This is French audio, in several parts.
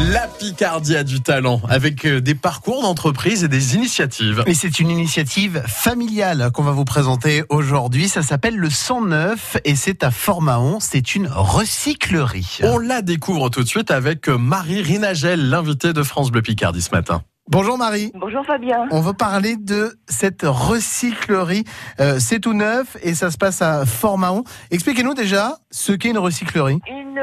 La Picardie a du talent avec euh, des parcours d'entreprise et des initiatives. Et c'est une initiative familiale qu'on va vous présenter aujourd'hui. Ça s'appelle le 109 et c'est à Formaon. C'est une recyclerie. On la découvre tout de suite avec euh, Marie Rinagel, l'invitée de France Bleu Picardie ce matin. Bonjour Marie. Bonjour Fabien. On va parler de cette recyclerie. Euh, c'est tout neuf et ça se passe à Formaon. Expliquez-nous déjà ce qu'est une recyclerie. Une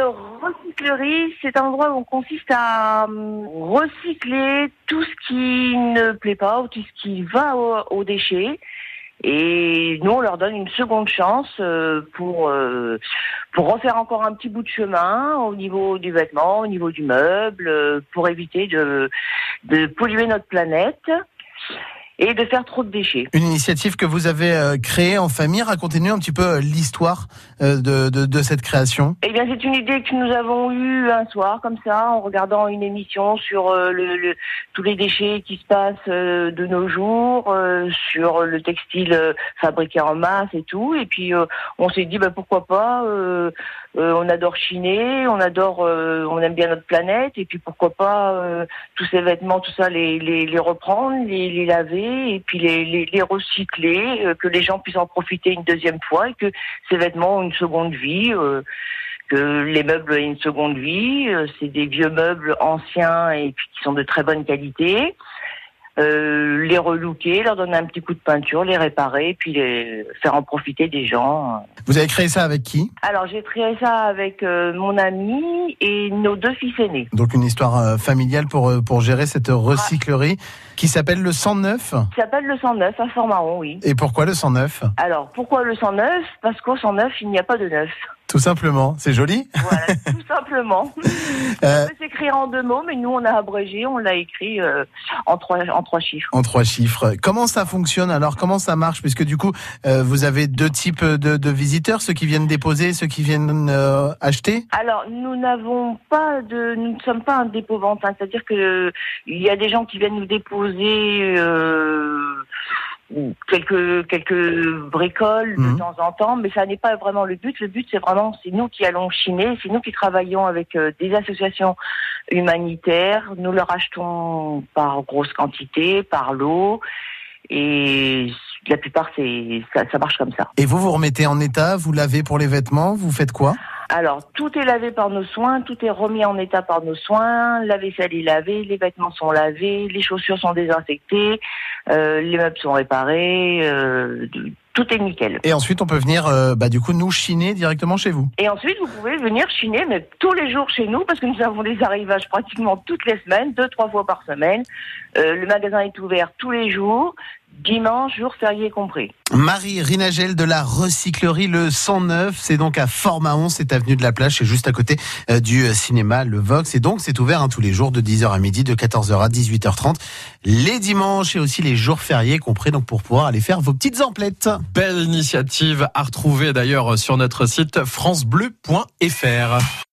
recyclerie, c'est un endroit où on consiste à hum, recycler tout ce qui ne plaît pas ou tout ce qui va au- déchets. Et nous, on leur donne une seconde chance euh, pour euh, pour refaire encore un petit bout de chemin au niveau du vêtement, au niveau du meuble, euh, pour éviter de de polluer notre planète et de faire trop de déchets. Une initiative que vous avez euh, créée en famille. Racontez-nous un petit peu euh, l'histoire euh, de, de, de cette création. Eh bien, c'est une idée que nous avons eue un soir, comme ça, en regardant une émission sur le, le- tous les déchets qui se passent de nos jours, sur le textile fabriqué en masse et tout. Et puis, on s'est dit, bah, pourquoi pas euh, euh, On adore chiner, on adore, euh, on aime bien notre planète. Et puis, pourquoi pas tous ces vêtements, tout ça, les, les, les reprendre, les, les laver et puis les, recycler, euh, que les gens puissent en profiter une deuxième fois et que ces vêtements ont une seconde vie. euh, que les meubles aient une seconde vie, euh, c'est des vieux meubles anciens et puis qui sont de très bonne qualité. Euh, les relooker, leur donner un petit coup de peinture, les réparer, puis les faire en profiter des gens. Vous avez créé ça avec qui Alors j'ai créé ça avec euh, mon ami et nos deux fils aînés. Donc une histoire euh, familiale pour, euh, pour gérer cette recyclerie qui s'appelle le 109. Il s'appelle le 109 à Fort-Marron, oui. Et pourquoi le 109 Alors pourquoi le 109 Parce qu'au 109 il n'y a pas de neuf. Tout simplement. C'est joli. Voilà, tout simplement. Euh, Ça peut s'écrire en deux mots, mais nous on a abrégé, on l'a écrit euh, en trois en trois chiffres. en trois chiffres. Comment ça fonctionne alors? Comment ça marche? Puisque du coup, euh, vous avez deux types de, de visiteurs, ceux qui viennent déposer, ceux qui viennent euh, acheter? Alors, nous n'avons pas de, nous ne sommes pas un dépôt vente, hein. c'est-à-dire que euh, il y a des gens qui viennent nous déposer euh, quelques quelques bricoles Mhm. de temps en temps, mais ça n'est pas vraiment le but. Le but, c'est vraiment, c'est nous qui allons chiner, c'est nous qui travaillons avec euh, des associations humanitaires. Nous leur achetons par grosse quantité, par lot, et la plupart, c'est ça, ça marche comme ça. Et vous, vous remettez en état, vous lavez pour les vêtements, vous faites quoi? Alors, tout est lavé par nos soins, tout est remis en état par nos soins, la vaisselle est lavée, les vêtements sont lavés, les chaussures sont désinfectées, les meubles sont réparés, euh, tout est nickel. Et ensuite, on peut venir, euh, bah, du coup, nous chiner directement chez vous. Et ensuite, vous pouvez venir chiner, mais tous les jours chez nous, parce que nous avons des arrivages pratiquement toutes les semaines, deux, trois fois par semaine. Euh, le magasin est ouvert tous les jours, dimanche, jour férié compris. Marie Rinagel de la recyclerie Le 109, c'est donc à Fort-Mahon, c'est avenue de la Plage, c'est juste à côté euh, du euh, cinéma Le Vox. Et donc, c'est ouvert hein, tous les jours de 10h à midi, de 14h à 18h30, les dimanches et aussi les jours fériés compris, donc pour pouvoir aller faire vos petites emplettes. Belle initiative à retrouver d'ailleurs sur notre site francebleu.fr.